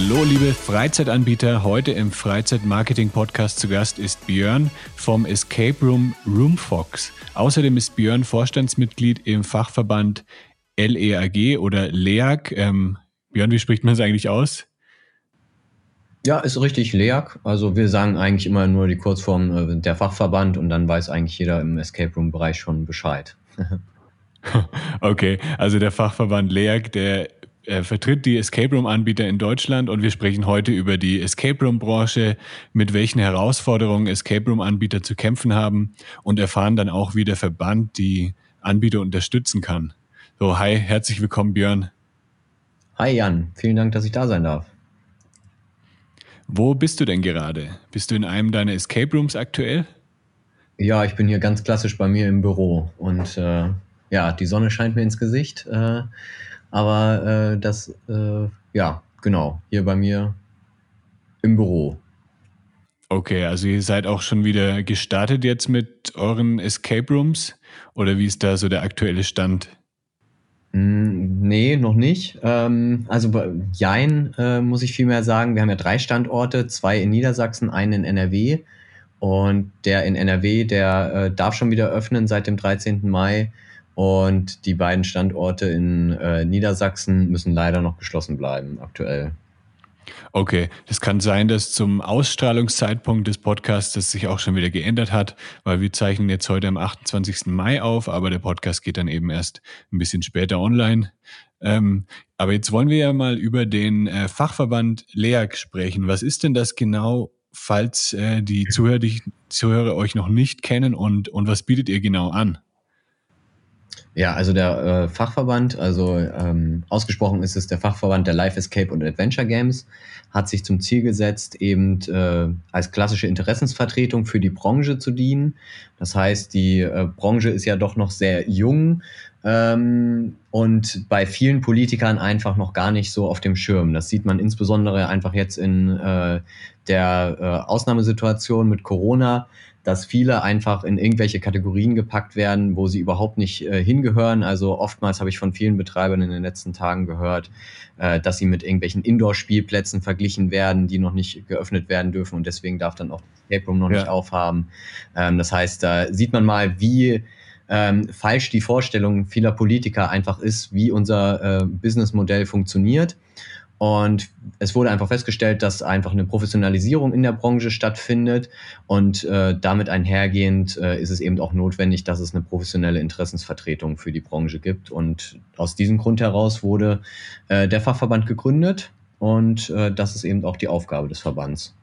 Hallo liebe Freizeitanbieter, heute im Freizeit-Marketing-Podcast zu Gast ist Björn vom Escape Room Roomfox. Außerdem ist Björn Vorstandsmitglied im Fachverband LEAG oder LEAG. Ähm, Björn, wie spricht man es eigentlich aus? Ja, ist richtig LEAG. Also wir sagen eigentlich immer nur die Kurzform äh, der Fachverband und dann weiß eigentlich jeder im Escape Room-Bereich schon Bescheid. okay, also der Fachverband LEAG, der er vertritt die Escape Room-Anbieter in Deutschland und wir sprechen heute über die Escape Room-Branche, mit welchen Herausforderungen Escape Room-Anbieter zu kämpfen haben und erfahren dann auch, wie der Verband die Anbieter unterstützen kann. So, hi, herzlich willkommen, Björn. Hi, Jan. Vielen Dank, dass ich da sein darf. Wo bist du denn gerade? Bist du in einem deiner Escape Rooms aktuell? Ja, ich bin hier ganz klassisch bei mir im Büro und äh, ja, die Sonne scheint mir ins Gesicht. Äh, aber äh, das, äh, ja, genau, hier bei mir im Büro. Okay, also ihr seid auch schon wieder gestartet jetzt mit euren Escape Rooms oder wie ist da so der aktuelle Stand? Mm, nee, noch nicht. Ähm, also bei Jein äh, muss ich vielmehr sagen, wir haben ja drei Standorte, zwei in Niedersachsen, einen in NRW. Und der in NRW, der äh, darf schon wieder öffnen seit dem 13. Mai. Und die beiden Standorte in äh, Niedersachsen müssen leider noch geschlossen bleiben aktuell. Okay, es kann sein, dass zum Ausstrahlungszeitpunkt des Podcasts das sich auch schon wieder geändert hat, weil wir zeichnen jetzt heute am 28. Mai auf, aber der Podcast geht dann eben erst ein bisschen später online. Ähm, aber jetzt wollen wir ja mal über den äh, Fachverband LEAG sprechen. Was ist denn das genau, falls äh, die Zuhörer, die Zuhörer euch noch nicht kennen und, und was bietet ihr genau an? Ja, also der äh, Fachverband, also ähm, ausgesprochen ist es der Fachverband der Life Escape und Adventure Games, hat sich zum Ziel gesetzt, eben äh, als klassische Interessensvertretung für die Branche zu dienen. Das heißt, die äh, Branche ist ja doch noch sehr jung ähm, und bei vielen Politikern einfach noch gar nicht so auf dem Schirm. Das sieht man insbesondere einfach jetzt in äh, der äh, Ausnahmesituation mit Corona dass viele einfach in irgendwelche Kategorien gepackt werden, wo sie überhaupt nicht äh, hingehören. Also oftmals habe ich von vielen Betreibern in den letzten Tagen gehört, äh, dass sie mit irgendwelchen Indoor-Spielplätzen verglichen werden, die noch nicht geöffnet werden dürfen und deswegen darf dann auch Escape Room noch ja. nicht aufhaben. Ähm, das heißt, da sieht man mal, wie ähm, falsch die Vorstellung vieler Politiker einfach ist, wie unser äh, Businessmodell funktioniert. Und es wurde einfach festgestellt, dass einfach eine Professionalisierung in der Branche stattfindet. Und äh, damit einhergehend äh, ist es eben auch notwendig, dass es eine professionelle Interessensvertretung für die Branche gibt. Und aus diesem Grund heraus wurde äh, der Fachverband gegründet. Und äh, das ist eben auch die Aufgabe des Verbands.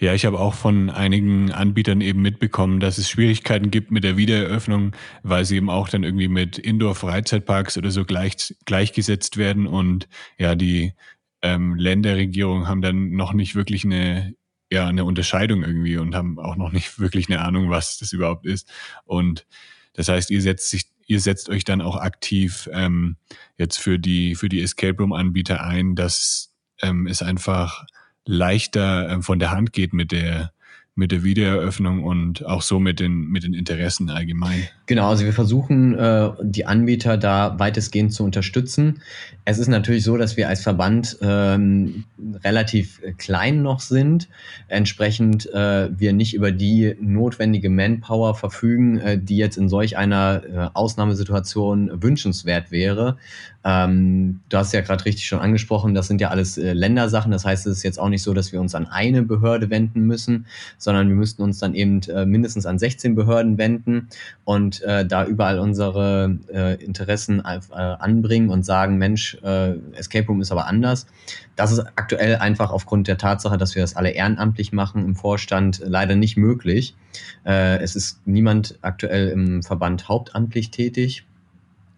Ja, ich habe auch von einigen Anbietern eben mitbekommen, dass es Schwierigkeiten gibt mit der Wiedereröffnung, weil sie eben auch dann irgendwie mit Indoor-Freizeitparks oder so gleich, gleichgesetzt werden. Und ja, die ähm, Länderregierungen haben dann noch nicht wirklich eine, ja, eine Unterscheidung irgendwie und haben auch noch nicht wirklich eine Ahnung, was das überhaupt ist. Und das heißt, ihr setzt sich, ihr setzt euch dann auch aktiv ähm, jetzt für die, für die Escape Room-Anbieter ein, dass ähm, es einfach leichter äh, von der Hand geht mit der mit der Wiedereröffnung und auch so mit den, mit den Interessen allgemein. Genau, also wir versuchen, äh, die Anbieter da weitestgehend zu unterstützen. Es ist natürlich so, dass wir als Verband ähm, relativ klein noch sind, entsprechend äh, wir nicht über die notwendige Manpower verfügen, äh, die jetzt in solch einer äh, Ausnahmesituation wünschenswert wäre. Ähm, du hast ja gerade richtig schon angesprochen, das sind ja alles äh, Ländersachen. Das heißt, es ist jetzt auch nicht so, dass wir uns an eine Behörde wenden müssen, sondern wir müssten uns dann eben äh, mindestens an 16 Behörden wenden und äh, da überall unsere äh, Interessen äh, anbringen und sagen, Mensch, äh, Escape Room ist aber anders. Das ist aktuell einfach aufgrund der Tatsache, dass wir das alle ehrenamtlich machen im Vorstand leider nicht möglich. es ist niemand aktuell im Verband hauptamtlich tätig.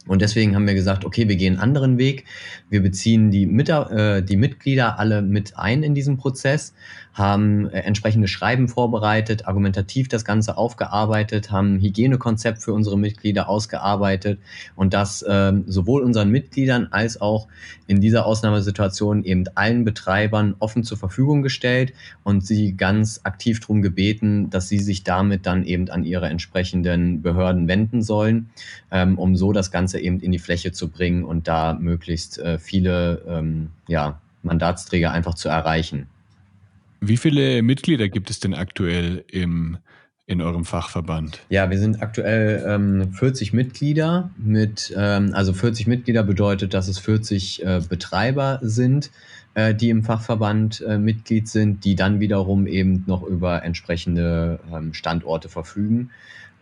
Und deswegen haben wir gesagt, okay, wir gehen einen anderen Weg. Wir beziehen die, Mit äh, die Mitglieder alle mit ein in diesem Prozess, haben äh, entsprechende Schreiben vorbereitet, argumentativ das Ganze aufgearbeitet, haben ein Hygienekonzept für unsere Mitglieder ausgearbeitet und das äh, sowohl unseren Mitgliedern als auch in dieser Ausnahmesituation eben allen Betreibern offen zur Verfügung gestellt und sie ganz aktiv darum gebeten, dass sie sich damit dann eben an ihre entsprechenden Behörden wenden sollen, ähm, um so das Ganze eben in die Fläche zu bringen und da möglichst äh, viele ähm, ja, Mandatsträger einfach zu erreichen. Wie viele Mitglieder gibt es denn aktuell im, in eurem Fachverband? Ja, wir sind aktuell ähm, 40 Mitglieder. Mit, ähm, also 40 Mitglieder bedeutet, dass es 40 äh, Betreiber sind, äh, die im Fachverband äh, Mitglied sind, die dann wiederum eben noch über entsprechende ähm, Standorte verfügen,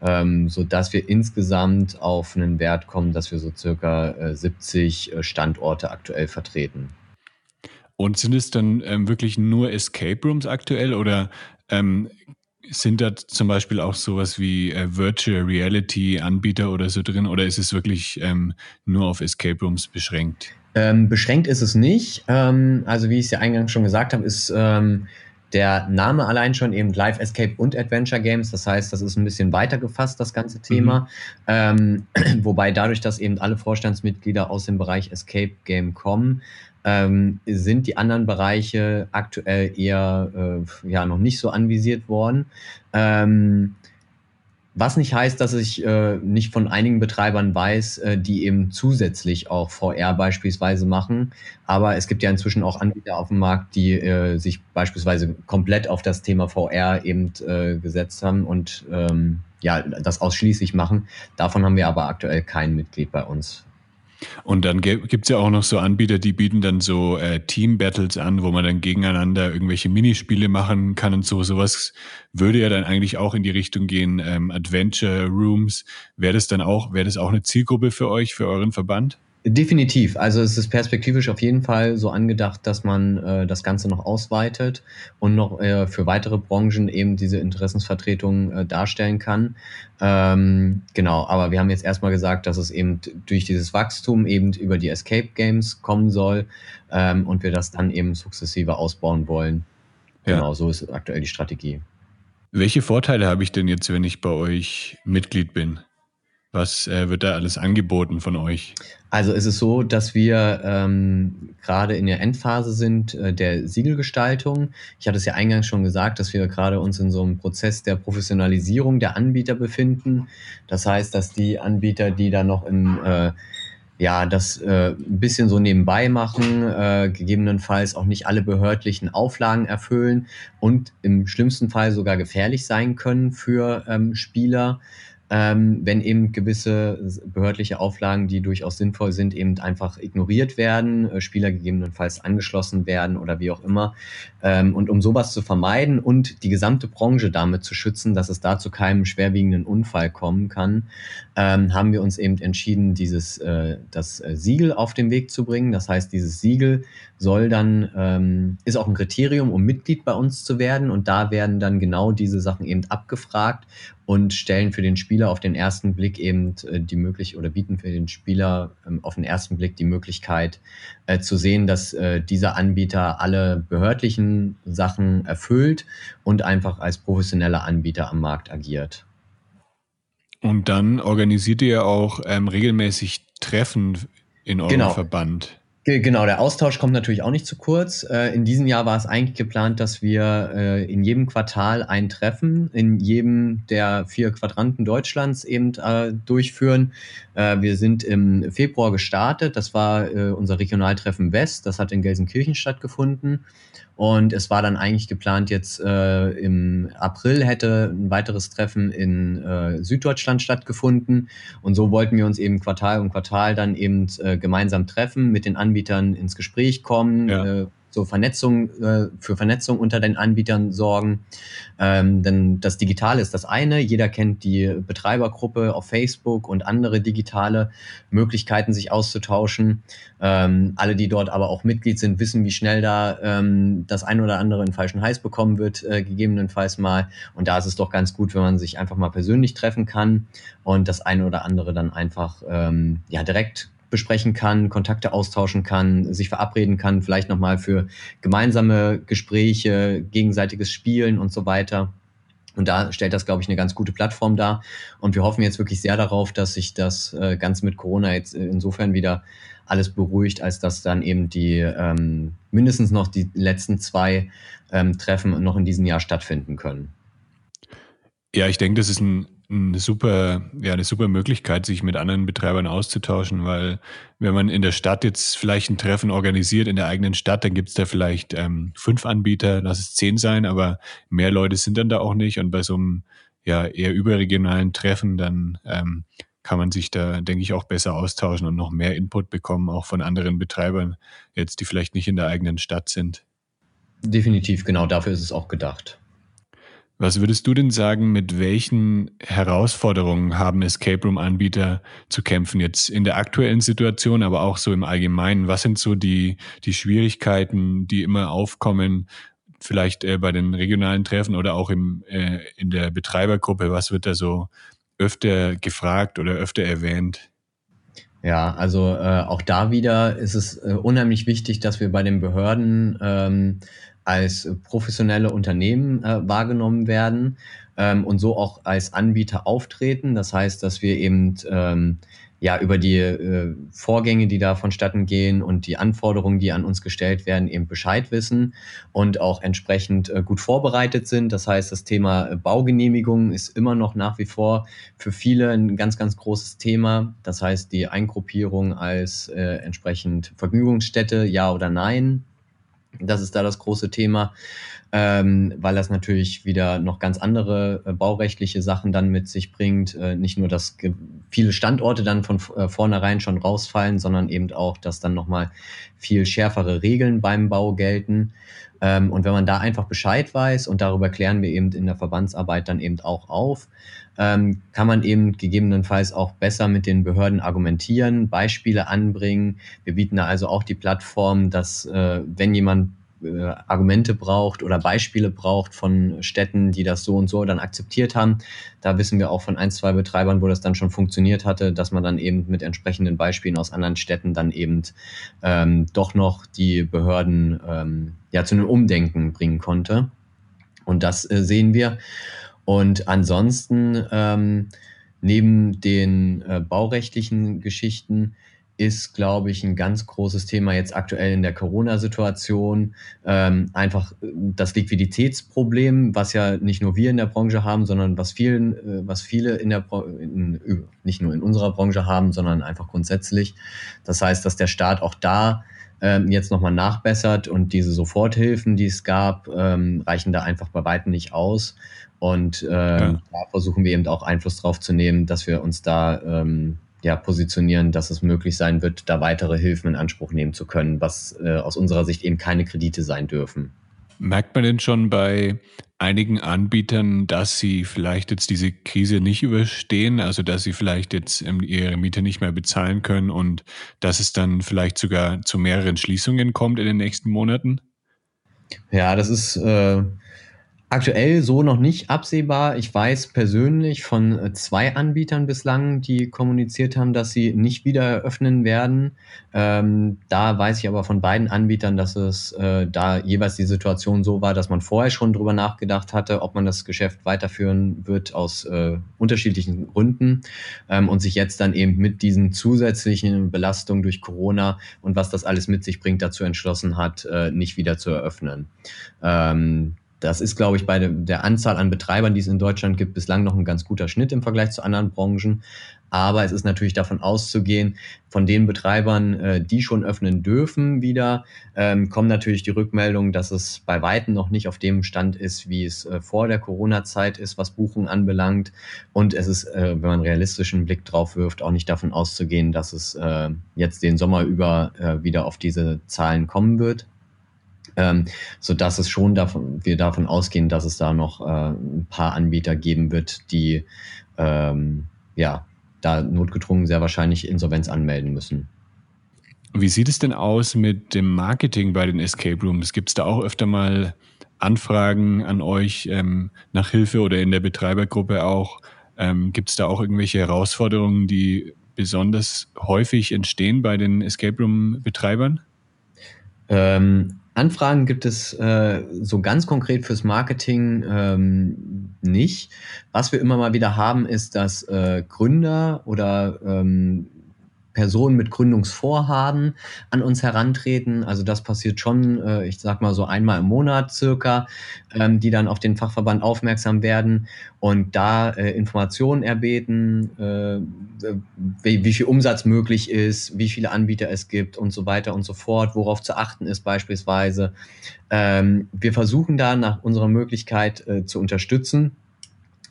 ähm, sodass wir insgesamt auf einen Wert kommen, dass wir so circa 70 äh, äh, Standorte aktuell vertreten. Und sind es dann ähm, wirklich nur Escape Rooms aktuell oder ähm, sind da zum Beispiel auch sowas wie äh, Virtual Reality Anbieter oder so drin oder ist es wirklich ähm, nur auf Escape Rooms beschränkt? Ähm, beschränkt ist es nicht. Ähm, also wie ich es ja eingangs schon gesagt habe, ist ähm, der Name allein schon eben Live Escape und Adventure Games. Das heißt, das ist ein bisschen weiter gefasst, das ganze Thema. Mhm. Ähm, wobei dadurch, dass eben alle Vorstandsmitglieder aus dem Bereich Escape Game kommen, ähm, sind die anderen Bereiche aktuell eher äh, ja noch nicht so anvisiert worden. Ähm, was nicht heißt, dass ich äh, nicht von einigen Betreibern weiß, äh, die eben zusätzlich auch VR beispielsweise machen. Aber es gibt ja inzwischen auch Anbieter auf dem Markt, die äh, sich beispielsweise komplett auf das Thema VR eben äh, gesetzt haben und ähm, ja, das ausschließlich machen. Davon haben wir aber aktuell kein Mitglied bei uns. Und dann gibt es ja auch noch so Anbieter, die bieten dann so äh, Team-Battles an, wo man dann gegeneinander irgendwelche Minispiele machen kann und so. Sowas würde ja dann eigentlich auch in die Richtung gehen, ähm, Adventure Rooms. Wäre das dann auch, wäre das auch eine Zielgruppe für euch, für euren Verband? Definitiv. Also es ist perspektivisch auf jeden Fall so angedacht, dass man äh, das Ganze noch ausweitet und noch äh, für weitere Branchen eben diese Interessensvertretung äh, darstellen kann. Ähm, genau, aber wir haben jetzt erstmal gesagt, dass es eben durch dieses Wachstum eben über die Escape Games kommen soll ähm, und wir das dann eben sukzessive ausbauen wollen. Ja. Genau, so ist aktuell die Strategie. Welche Vorteile habe ich denn jetzt, wenn ich bei euch Mitglied bin? Was äh, wird da alles angeboten von euch? Also es ist so, dass wir ähm, gerade in der Endphase sind äh, der Siegelgestaltung. Ich hatte es ja eingangs schon gesagt, dass wir gerade uns in so einem Prozess der Professionalisierung der Anbieter befinden. Das heißt, dass die Anbieter, die da noch im äh, ja, das äh, ein bisschen so nebenbei machen, äh, gegebenenfalls auch nicht alle behördlichen Auflagen erfüllen und im schlimmsten Fall sogar gefährlich sein können für ähm, Spieler ähm, wenn eben gewisse behördliche Auflagen, die durchaus sinnvoll sind, eben einfach ignoriert werden, äh, Spieler gegebenenfalls angeschlossen werden oder wie auch immer. Ähm, und um sowas zu vermeiden und die gesamte Branche damit zu schützen, dass es da zu keinem schwerwiegenden Unfall kommen kann, ähm, haben wir uns eben entschieden, dieses äh, das äh, Siegel auf den Weg zu bringen. Das heißt, dieses Siegel soll dann ähm, ist auch ein Kriterium, um Mitglied bei uns zu werden und da werden dann genau diese Sachen eben abgefragt und stellen für den Spieler auf den ersten Blick eben äh, die Möglichkeit oder bieten für den Spieler ähm, auf den ersten Blick die Möglichkeit äh, zu sehen, dass äh, dieser Anbieter alle behördlichen Sachen erfüllt und einfach als professioneller Anbieter am Markt agiert. Und dann organisiert ihr auch ähm, regelmäßig Treffen in eurem genau. Verband. Genau, der Austausch kommt natürlich auch nicht zu kurz. Äh, in diesem Jahr war es eigentlich geplant, dass wir äh, in jedem Quartal ein Treffen in jedem der vier Quadranten Deutschlands eben äh, durchführen. Wir sind im Februar gestartet. Das war unser Regionaltreffen West. Das hat in Gelsenkirchen stattgefunden. Und es war dann eigentlich geplant, jetzt äh, im April hätte ein weiteres Treffen in äh, Süddeutschland stattgefunden. Und so wollten wir uns eben Quartal um Quartal dann eben äh, gemeinsam treffen, mit den Anbietern ins Gespräch kommen, ja. So Vernetzung, äh, für Vernetzung unter den Anbietern sorgen. Ähm, denn das Digitale ist das eine. Jeder kennt die Betreibergruppe auf Facebook und andere digitale Möglichkeiten, sich auszutauschen. Ähm, alle, die dort aber auch Mitglied sind, wissen, wie schnell da ähm, das ein oder andere in falschen Heiß bekommen wird, äh, gegebenenfalls mal. Und da ist es doch ganz gut, wenn man sich einfach mal persönlich treffen kann und das eine oder andere dann einfach ähm, ja direkt besprechen kann, Kontakte austauschen kann, sich verabreden kann, vielleicht nochmal für gemeinsame Gespräche, gegenseitiges Spielen und so weiter. Und da stellt das, glaube ich, eine ganz gute Plattform dar. Und wir hoffen jetzt wirklich sehr darauf, dass sich das äh, Ganze mit Corona jetzt insofern wieder alles beruhigt, als dass dann eben die ähm, mindestens noch die letzten zwei ähm, Treffen noch in diesem Jahr stattfinden können. Ja, ich denke, das ist ein eine super, ja, eine super Möglichkeit, sich mit anderen Betreibern auszutauschen, weil wenn man in der Stadt jetzt vielleicht ein Treffen organisiert in der eigenen Stadt, dann gibt es da vielleicht ähm, fünf Anbieter, lass es zehn sein, aber mehr Leute sind dann da auch nicht. Und bei so einem ja eher überregionalen Treffen, dann ähm, kann man sich da, denke ich, auch besser austauschen und noch mehr Input bekommen, auch von anderen Betreibern, jetzt die vielleicht nicht in der eigenen Stadt sind. Definitiv, genau dafür ist es auch gedacht. Was würdest du denn sagen, mit welchen Herausforderungen haben Escape Room Anbieter zu kämpfen jetzt in der aktuellen Situation, aber auch so im Allgemeinen? Was sind so die, die Schwierigkeiten, die immer aufkommen, vielleicht äh, bei den regionalen Treffen oder auch im, äh, in der Betreibergruppe? Was wird da so öfter gefragt oder öfter erwähnt? Ja, also äh, auch da wieder ist es äh, unheimlich wichtig, dass wir bei den Behörden ähm, als professionelle Unternehmen äh, wahrgenommen werden ähm, und so auch als Anbieter auftreten. Das heißt, dass wir eben ähm, ja über die äh, Vorgänge, die da vonstatten gehen und die Anforderungen, die an uns gestellt werden, eben Bescheid wissen und auch entsprechend äh, gut vorbereitet sind. Das heißt, das Thema äh, Baugenehmigung ist immer noch nach wie vor für viele ein ganz, ganz großes Thema. Das heißt, die Eingruppierung als äh, entsprechend Vergnügungsstätte, ja oder nein, das ist da das große Thema, ähm, weil das natürlich wieder noch ganz andere äh, baurechtliche Sachen dann mit sich bringt. Äh, nicht nur, dass viele Standorte dann von äh, vornherein schon rausfallen, sondern eben auch, dass dann nochmal viel schärfere Regeln beim Bau gelten. Ähm, und wenn man da einfach Bescheid weiß, und darüber klären wir eben in der Verbandsarbeit dann eben auch auf, ähm, kann man eben gegebenenfalls auch besser mit den Behörden argumentieren, Beispiele anbringen. Wir bieten da also auch die Plattform, dass äh, wenn jemand äh, Argumente braucht oder Beispiele braucht von Städten, die das so und so dann akzeptiert haben. Da wissen wir auch von ein, zwei Betreibern, wo das dann schon funktioniert hatte, dass man dann eben mit entsprechenden Beispielen aus anderen Städten dann eben ähm, doch noch die Behörden ähm, ja zu einem Umdenken bringen konnte. Und das äh, sehen wir. Und ansonsten, ähm, neben den äh, baurechtlichen Geschichten, ist, glaube ich, ein ganz großes Thema jetzt aktuell in der Corona-Situation. Ähm, einfach äh, das Liquiditätsproblem, was ja nicht nur wir in der Branche haben, sondern was vielen, äh, was viele in der in, nicht nur in unserer Branche haben, sondern einfach grundsätzlich. Das heißt, dass der Staat auch da ähm, jetzt nochmal nachbessert und diese Soforthilfen, die es gab, ähm, reichen da einfach bei weitem nicht aus. Und äh, ja. da versuchen wir eben auch Einfluss drauf zu nehmen, dass wir uns da ähm, ja, positionieren, dass es möglich sein wird, da weitere Hilfen in Anspruch nehmen zu können, was äh, aus unserer Sicht eben keine Kredite sein dürfen. Merkt man denn schon bei einigen Anbietern, dass sie vielleicht jetzt diese Krise nicht überstehen, also dass sie vielleicht jetzt ähm, ihre Miete nicht mehr bezahlen können und dass es dann vielleicht sogar zu mehreren Schließungen kommt in den nächsten Monaten? Ja, das ist äh, Aktuell so noch nicht absehbar. Ich weiß persönlich von äh, zwei Anbietern bislang, die kommuniziert haben, dass sie nicht wieder eröffnen werden. Ähm, da weiß ich aber von beiden Anbietern, dass es äh, da jeweils die Situation so war, dass man vorher schon drüber nachgedacht hatte, ob man das Geschäft weiterführen wird aus äh, unterschiedlichen Gründen ähm, und sich jetzt dann eben mit diesen zusätzlichen Belastungen durch Corona und was das alles mit sich bringt, dazu entschlossen hat, äh, nicht wieder zu eröffnen. Ähm, das ist, glaube ich, bei der Anzahl an Betreibern, die es in Deutschland gibt, bislang noch ein ganz guter Schnitt im Vergleich zu anderen Branchen. Aber es ist natürlich davon auszugehen, von den Betreibern, äh, die schon öffnen dürfen wieder, ähm, kommen natürlich die Rückmeldungen, dass es bei Weitem noch nicht auf dem Stand ist, wie es äh, vor der Corona-Zeit ist, was Buchungen anbelangt. Und es ist, äh, wenn man realistischen Blick drauf wirft, auch nicht davon auszugehen, dass es jetzt den Sommer über wieder auf diese Zahlen kommen wird ähm, so dass es schon davon, wir davon ausgehen, dass es da noch äh, ein paar Anbieter geben wird, die ähm, ja da notgedrungen sehr wahrscheinlich Insolvenz anmelden müssen. Wie sieht es denn aus mit dem Marketing bei den Escape Rooms? Gibt es da auch öfter mal Anfragen an euch ähm, nach Hilfe oder in der Betreibergruppe auch? Ähm, Gibt es da auch irgendwelche Herausforderungen, die besonders häufig entstehen bei den Escape Room-Betreibern? Ähm, Anfragen gibt es äh, so ganz konkret fürs Marketing ähm, nicht. Was wir immer mal wieder haben, ist, dass äh, Gründer oder ähm, Personen mit Gründungsvorhaben an uns herantreten. Also das passiert schon, äh, ich sag mal so einmal im Monat circa, ähm, die dann auf den Fachverband aufmerksam werden und da äh, Informationen erbeten, äh, wie, wie viel Umsatz möglich ist, wie viele Anbieter es gibt und so weiter und so fort, worauf zu achten ist beispielsweise. Ähm, wir versuchen da nach unserer Möglichkeit äh, zu unterstützen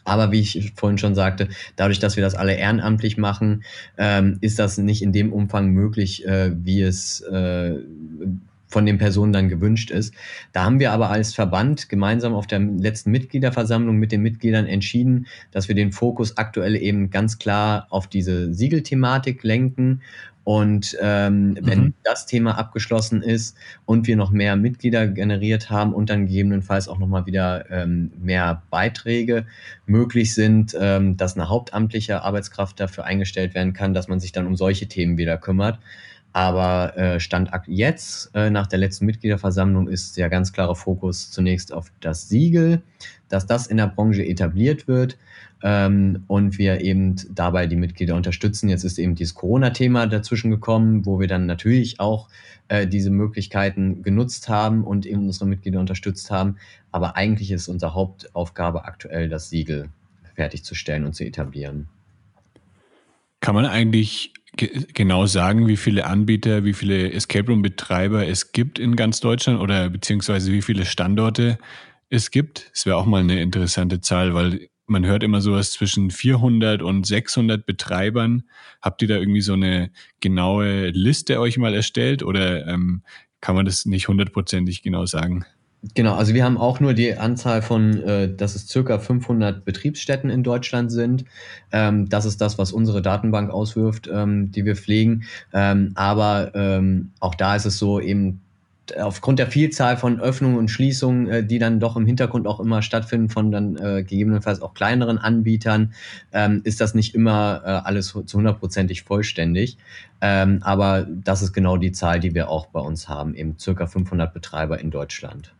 aber wie ich vorhin schon sagte, dadurch, dass wir das alle ehrenamtlich machen, ähm, ist das nicht in dem Umfang möglich, äh, wie es äh, von den Personen dann gewünscht ist. Da haben wir aber als Verband gemeinsam auf der letzten Mitgliederversammlung mit den Mitgliedern entschieden, dass wir den Fokus aktuell eben ganz klar auf diese Siegelthematik lenken und ähm, wenn mhm. das Thema abgeschlossen ist und wir noch mehr Mitglieder generiert haben und dann gegebenenfalls auch nochmal wieder ähm, mehr Beiträge möglich sind, ähm, dass eine hauptamtliche Arbeitskraft dafür eingestellt werden kann, dass man sich dann um solche Themen wieder kümmert. Aber äh, Stand jetzt, äh, nach der letzten Mitgliederversammlung, ist der ganz klare Fokus zunächst auf das Siegel, dass das in der Branche etabliert wird ähm, und wir eben dabei die Mitglieder unterstützen. Jetzt ist eben dieses Corona-Thema dazwischen gekommen, wo wir dann natürlich auch äh, diese Möglichkeiten genutzt haben und eben unsere Mitglieder unterstützt haben. Aber eigentlich ist unsere Hauptaufgabe aktuell, das Siegel fertigzustellen und zu etablieren. Kann man eigentlich genau sagen, wie viele Anbieter, wie viele Escape Room Betreiber es gibt in ganz Deutschland oder beziehungsweise wie viele Standorte es gibt? Es wäre auch mal eine interessante Zahl, weil man hört immer sowas zwischen 400 und 600 Betreibern. Habt ihr da irgendwie so eine genaue Liste euch mal erstellt oder ähm, kann man das nicht hundertprozentig genau sagen? Genau, also wir haben auch nur die Anzahl von, äh, dass es circa 500 Betriebsstätten in Deutschland sind. Ähm, das ist das, was unsere Datenbank auswirft, ähm, die wir pflegen. Ähm, aber ähm, auch da ist es so, eben aufgrund der Vielzahl von Öffnungen und Schließungen, äh, die dann doch im Hintergrund auch immer stattfinden von dann äh, gegebenenfalls auch kleineren Anbietern, ähm, ist das nicht immer äh, alles zu hundertprozentig vollständig. Ähm, aber das ist genau die Zahl, die wir auch bei uns haben, eben circa 500 Betreiber in Deutschland.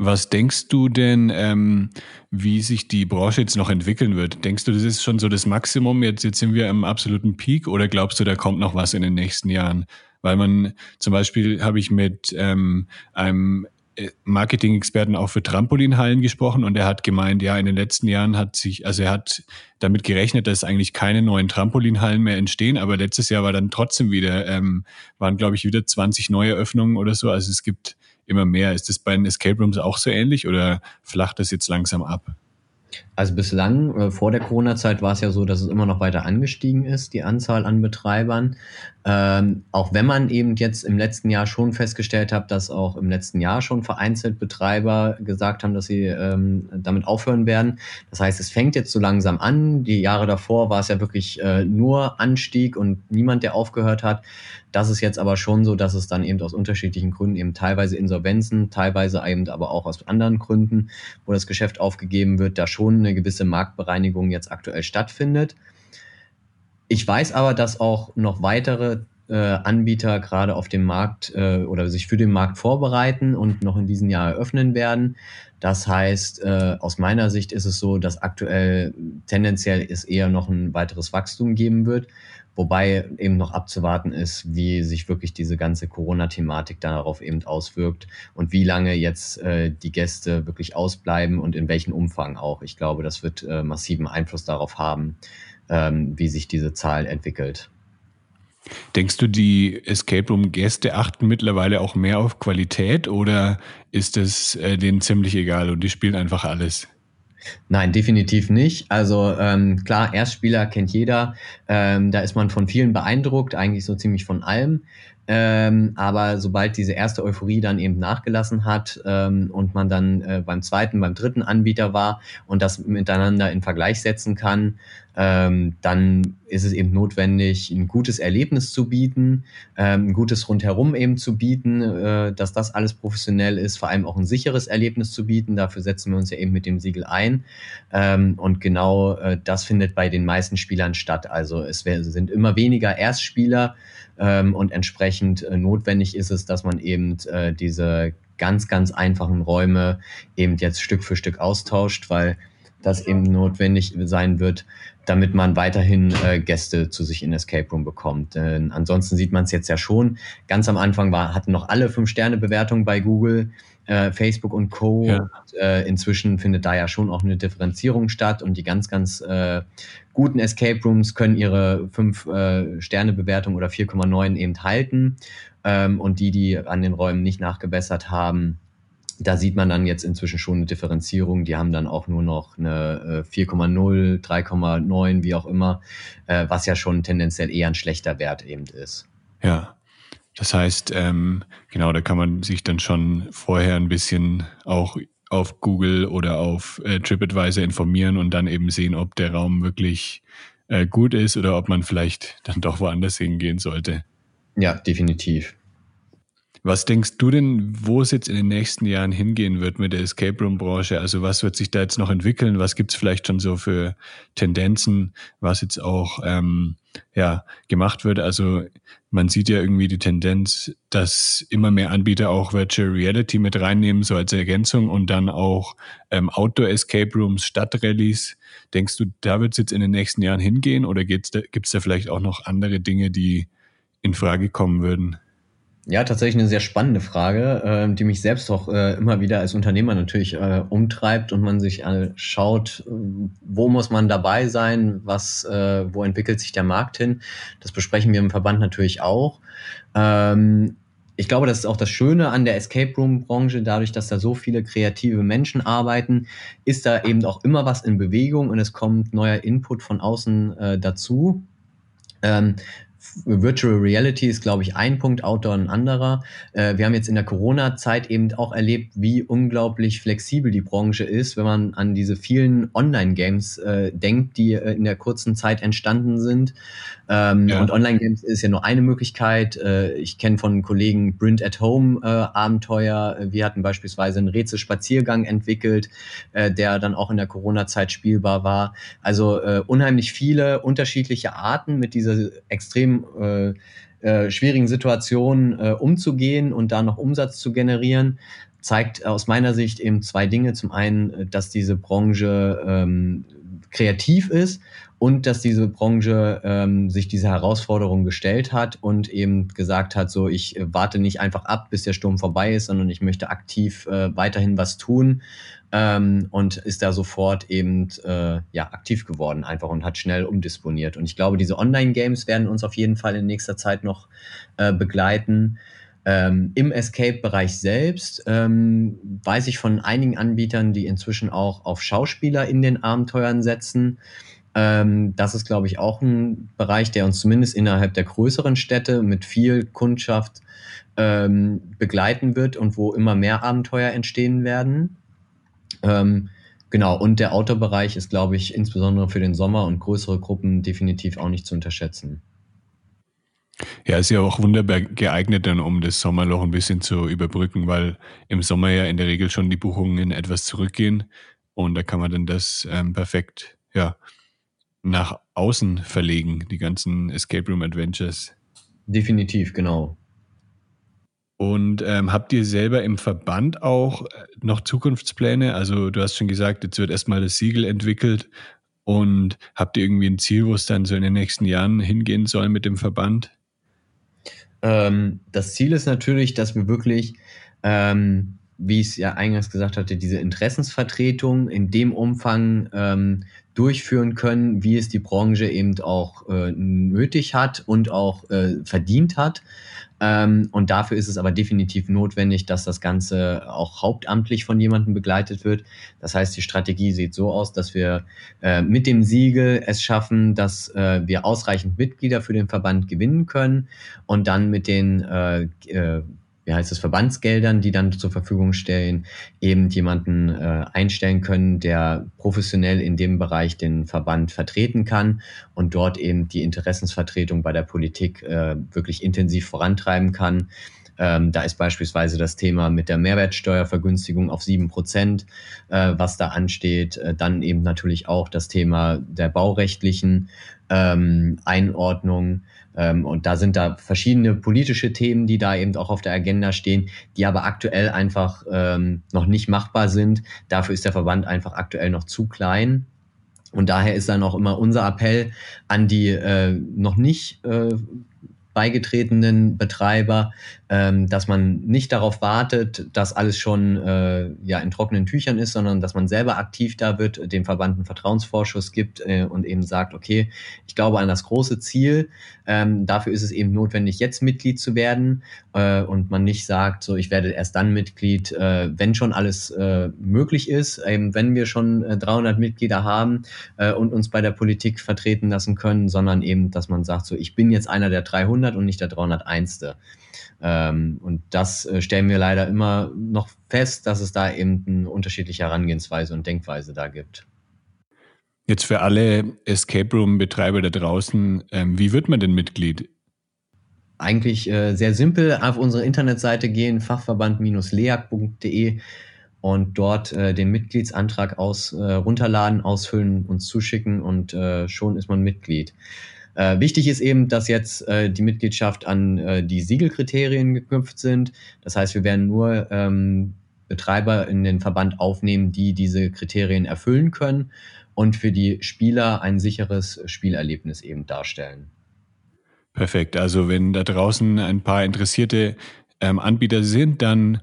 Was denkst du denn, ähm, wie sich die Branche jetzt noch entwickeln wird? Denkst du, das ist schon so das Maximum? Jetzt, jetzt sind wir am absoluten Peak oder glaubst du, da kommt noch was in den nächsten Jahren? Weil man zum Beispiel habe ich mit ähm, einem äh, Marketing-Experten auch für Trampolinhallen gesprochen und er hat gemeint, ja, in den letzten Jahren hat sich, also er hat damit gerechnet, dass eigentlich keine neuen Trampolinhallen mehr entstehen, aber letztes Jahr war dann trotzdem wieder, ähm, waren glaube ich wieder 20 neue Öffnungen oder so. Also es gibt immer mehr. Ist das bei den Escape Rooms auch so ähnlich oder flacht das jetzt langsam ab? Also bislang, äh, vor der Corona-Zeit war es ja so, dass es immer noch weiter angestiegen ist, die Anzahl an Betreibern. Ähm, auch wenn man eben jetzt im letzten Jahr schon festgestellt hat, dass auch im letzten Jahr schon vereinzelt Betreiber gesagt haben, dass sie ähm, damit aufhören werden. Das heißt, es fängt jetzt so langsam an. Die Jahre davor war es ja wirklich äh, nur Anstieg und niemand, der aufgehört hat. Das ist jetzt aber schon so, dass es dann eben aus unterschiedlichen Gründen eben teilweise Insolvenzen, teilweise eben aber auch aus anderen Gründen, wo das Geschäft aufgegeben wird, da schon eine gewisse Marktbereinigung jetzt aktuell stattfindet. Ich weiß aber, dass auch noch weitere äh, Anbieter gerade auf dem Markt äh, oder sich für den Markt vorbereiten und noch in diesem Jahr eröffnen werden. Das heißt, äh, aus meiner Sicht ist es so, dass aktuell tendenziell es eher noch ein weiteres Wachstum geben wird. Wobei eben noch abzuwarten ist, wie sich wirklich diese ganze Corona-Thematik darauf eben auswirkt und wie lange jetzt äh, die Gäste wirklich ausbleiben und in welchem Umfang auch. Ich glaube, das wird äh, massiven Einfluss darauf haben, ähm, wie sich diese Zahl entwickelt. Denkst du, die Escape Room Gäste achten mittlerweile auch mehr auf Qualität oder ist es äh, denen ziemlich egal und die spielen einfach alles? Nein, definitiv nicht. Also ähm, klar, Erstspieler kennt jeder. Ähm, da ist man von vielen beeindruckt, eigentlich so ziemlich von allem. Ähm, aber sobald diese erste Euphorie dann eben nachgelassen hat ähm, und man dann äh, beim zweiten, beim dritten Anbieter war und das miteinander in Vergleich setzen kann, ähm, dann ist es eben notwendig, ein gutes Erlebnis zu bieten, ähm, ein gutes Rundherum eben zu bieten, äh, dass das alles professionell ist, vor allem auch ein sicheres Erlebnis zu bieten. Dafür setzen wir uns ja eben mit dem Siegel ein. Ähm, und genau äh, das findet bei den meisten Spielern statt. Also es sind immer weniger Erstspieler, ähm, und entsprechend äh, notwendig ist es, dass man eben äh, diese ganz, ganz einfachen Räume eben jetzt Stück für Stück austauscht, weil das eben notwendig sein wird, damit man weiterhin äh, Gäste zu sich in Escape Room bekommt. Denn ansonsten sieht man es jetzt ja schon. Ganz am Anfang war, hatten noch alle Fünf-Sterne-Bewertungen bei Google äh, Facebook und Co. Ja. Und, äh, inzwischen findet da ja schon auch eine Differenzierung statt und die ganz, ganz äh, guten Escape Rooms können ihre 5-Sterne-Bewertung äh, oder 4,9 eben halten. Ähm, und die, die an den Räumen nicht nachgebessert haben, da sieht man dann jetzt inzwischen schon eine Differenzierung. Die haben dann auch nur noch eine 4,0, äh, 3,9, wie auch immer, äh, was ja schon tendenziell eher ein schlechter Wert eben ist. Ja, das heißt, ähm, genau, da kann man sich dann schon vorher ein bisschen auch auf Google oder auf äh, TripAdvisor informieren und dann eben sehen, ob der Raum wirklich äh, gut ist oder ob man vielleicht dann doch woanders hingehen sollte. Ja, definitiv. Was denkst du denn, wo es jetzt in den nächsten Jahren hingehen wird mit der Escape Room Branche? Also was wird sich da jetzt noch entwickeln? Was gibt es vielleicht schon so für Tendenzen, was jetzt auch ähm, ja, gemacht wird? Also man sieht ja irgendwie die Tendenz, dass immer mehr Anbieter auch Virtual Reality mit reinnehmen, so als Ergänzung und dann auch ähm, Outdoor Escape Rooms, Stadtrallies. Denkst du, da wird es jetzt in den nächsten Jahren hingehen oder gibt es da vielleicht auch noch andere Dinge, die in Frage kommen würden? Ja, tatsächlich eine sehr spannende Frage, äh, die mich selbst auch äh, immer wieder als Unternehmer natürlich äh, umtreibt und man sich äh, schaut, wo muss man dabei sein, was, äh, wo entwickelt sich der Markt hin. Das besprechen wir im Verband natürlich auch. Ähm, ich glaube, das ist auch das Schöne an der Escape Room Branche, dadurch, dass da so viele kreative Menschen arbeiten, ist da eben auch immer was in Bewegung und es kommt neuer Input von außen äh, dazu. Ähm, Virtual Reality ist, glaube ich, ein Punkt, Outdoor ein anderer. Äh, wir haben jetzt in der Corona-Zeit eben auch erlebt, wie unglaublich flexibel die Branche ist, wenn man an diese vielen Online-Games äh, denkt, die äh, in der kurzen Zeit entstanden sind. Ähm, ja. Und Online-Games ist ja nur eine Möglichkeit. Äh, ich kenne von Kollegen Brint at Home äh, Abenteuer. Wir hatten beispielsweise einen Rätselspaziergang entwickelt, äh, der dann auch in der Corona-Zeit spielbar war. Also unheimlich viele unterschiedliche Arten mit dieser extrem äh, äh, schwierigen Situation äh, umzugehen und da noch Umsatz zu generieren zeigt aus meiner Sicht eben zwei Dinge. Zum einen, äh, dass diese Branche ähm, kreativ ist und dass diese Branche ähm, sich diese Herausforderung gestellt hat und eben gesagt hat, so ich äh, warte nicht einfach ab, bis der Sturm vorbei ist, sondern ich möchte aktiv äh, weiterhin was tun ähm, und ist da sofort eben äh, ja aktiv geworden einfach und hat schnell umdisponiert. Und ich glaube, diese Online-Games werden uns auf jeden Fall in nächster Zeit noch äh, begleiten. Ähm, Im Escape-Bereich selbst ähm, weiß ich von einigen Anbietern, die inzwischen auch auf Schauspieler in den Abenteuern setzen. Ähm, das ist, glaube ich, auch ein Bereich, der uns zumindest innerhalb der größeren Städte mit viel Kundschaft ähm, begleiten wird und wo immer mehr Abenteuer entstehen werden. Ähm, genau, und der Outdoor-Bereich ist, glaube ich, insbesondere für den Sommer und größere Gruppen definitiv auch nicht zu unterschätzen. Ja, ist ja auch wunderbar geeignet dann, um das Sommerloch ein bisschen zu überbrücken, weil im Sommer ja in der Regel schon die Buchungen etwas zurückgehen und da kann man dann das ähm, perfekt, ja, nach außen verlegen, die ganzen Escape Room Adventures. Definitiv, genau. Und ähm, habt ihr selber im Verband auch äh, noch Zukunftspläne? Also du hast schon gesagt, jetzt wird erstmal das Siegel entwickelt und habt ihr irgendwie ein Ziel, wo es dann so in den nächsten Jahren hingehen soll mit dem Verband? Ähm, das Ziel ist natürlich, dass wir wirklich ähm, wie ich es ja eingangs gesagt hatte, diese Interessensvertretung in dem Umfang ähm, durchführen können, wie es die Branche eben auch äh, nötig hat und auch äh, verdient hat. Ähm, und dafür ist es aber definitiv notwendig, dass das Ganze auch hauptamtlich von jemandem begleitet wird. Das heißt, die Strategie sieht so aus, dass wir äh, mit dem Siegel es schaffen, dass äh, wir ausreichend Mitglieder für den Verband gewinnen können und dann mit den äh, äh wie heißt es, Verbandsgeldern, die dann zur Verfügung stellen, eben jemanden äh, einstellen können, der professionell in dem Bereich den Verband vertreten kann und dort eben die Interessensvertretung bei der Politik äh, wirklich intensiv vorantreiben kann. Ähm, da ist beispielsweise das Thema mit der Mehrwertsteuervergünstigung auf sieben Prozent, äh, was da ansteht. Äh, dann eben natürlich auch das Thema der baurechtlichen ähm, Einordnung. Ähm, und da sind da verschiedene politische Themen, die da eben auch auf der Agenda stehen, die aber aktuell einfach ähm, noch nicht machbar sind. Dafür ist der Verband einfach aktuell noch zu klein. Und daher ist dann auch immer unser Appell an die äh, noch nicht äh, beigetretenen Betreiber, ähm, dass man nicht darauf wartet, dass alles schon äh, ja, in trockenen Tüchern ist, sondern dass man selber aktiv da wird, dem Verband einen Vertrauensvorschuss gibt äh, und eben sagt, okay, ich glaube an das große Ziel, ähm, dafür ist es eben notwendig, jetzt Mitglied zu werden äh, und man nicht sagt, so ich werde erst dann Mitglied, äh, wenn schon alles äh, möglich ist, eben wenn wir schon 300 äh, Mitglieder haben und uns bei der Politik vertreten lassen können, sondern eben, dass man sagt, so ich bin jetzt einer der 300 und nicht der 301. Ähm, und das äh, stellen wir leider immer noch fest, dass es da eben eine unterschiedliche Herangehensweise und Denkweise da gibt. Jetzt für alle Escape Room-Betreiber da draußen, ähm, wie wird man denn Mitglied? Eigentlich äh, sehr simpel, auf unsere Internetseite gehen, fachverband-leag.de und dort äh, den Mitgliedsantrag aus, äh, runterladen, ausfüllen, uns zuschicken und äh, schon ist man Mitglied. Äh, wichtig ist eben, dass jetzt äh, die Mitgliedschaft an äh, die Siegelkriterien geknüpft sind. Das heißt, wir werden nur ähm, Betreiber in den Verband aufnehmen, die diese Kriterien erfüllen können und für die Spieler ein sicheres Spielerlebnis eben darstellen. Perfekt. Also wenn da draußen ein paar interessierte ähm, Anbieter sind, dann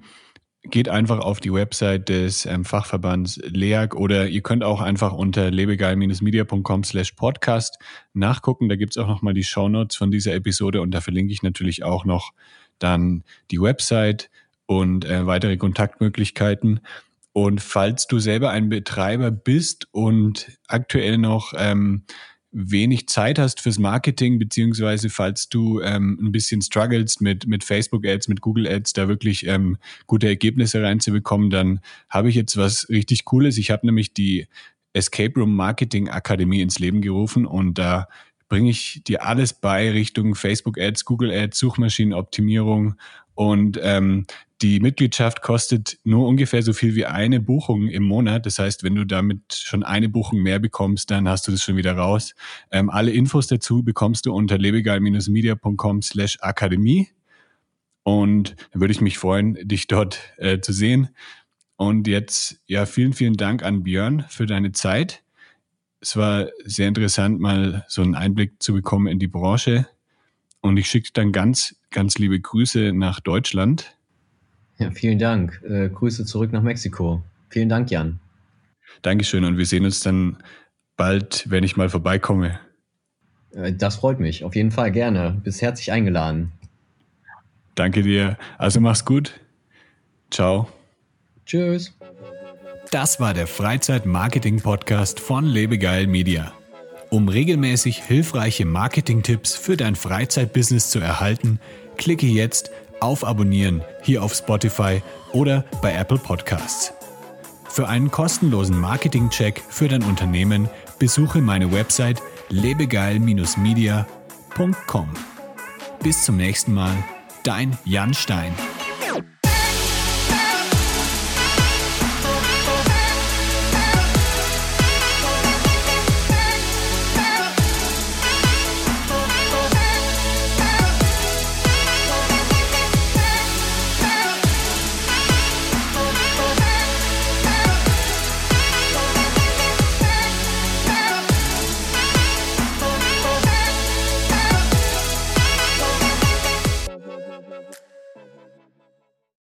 geht einfach auf die Website des ähm, Fachverbands LEAG oder ihr könnt auch einfach unter lebegeil-media.com slash podcast nachgucken. Da gibt's auch nochmal die Shownotes von dieser Episode und da verlinke ich natürlich auch noch dann die Website und äh, weitere Kontaktmöglichkeiten. Und falls du selber ein Betreiber bist und aktuell noch ähm, wenig Zeit hast fürs Marketing, beziehungsweise falls du ähm, ein bisschen struggles mit, mit Facebook-Ads, mit Google-Ads, da wirklich ähm, gute Ergebnisse reinzubekommen, dann habe ich jetzt was richtig Cooles. Ich habe nämlich die Escape Room Marketing Akademie ins Leben gerufen und da bringe ich dir alles bei Richtung Facebook-Ads, Google-Ads, Suchmaschinenoptimierung und ähm, die Mitgliedschaft kostet nur ungefähr so viel wie eine Buchung im Monat. Das heißt, wenn du damit schon eine Buchung mehr bekommst, dann hast du das schon wieder raus. Ähm, alle Infos dazu bekommst du unter lebegeil-media.com slash akademie. Und da würde ich mich freuen, dich dort äh, zu sehen. Und jetzt, ja, vielen, vielen Dank an Björn für deine Zeit. Es war sehr interessant, mal so einen Einblick zu bekommen in die Branche. Und ich schicke dann ganz, ganz liebe Grüße nach Deutschland. Ja, vielen Dank. Äh, Grüße zurück nach Mexiko. Vielen Dank, Jan. Dankeschön und wir sehen uns dann bald, wenn ich mal vorbeikomme. Äh, das freut mich, auf jeden Fall gerne. Bist herzlich eingeladen. Danke dir. Also mach's gut. Ciao. Tschüss. Das war der Freizeit-Marketing-Podcast von Lebegeil Media. Um regelmäßig hilfreiche Marketing-Tipps für dein Freizeitbusiness zu erhalten, klicke jetzt auf Abonnieren hier auf Spotify oder bei Apple Podcasts. Für einen kostenlosen Marketing-Check für dein Unternehmen besuche meine Website lebegeil-media.com. Bis zum nächsten Mal, dein Jan Stein.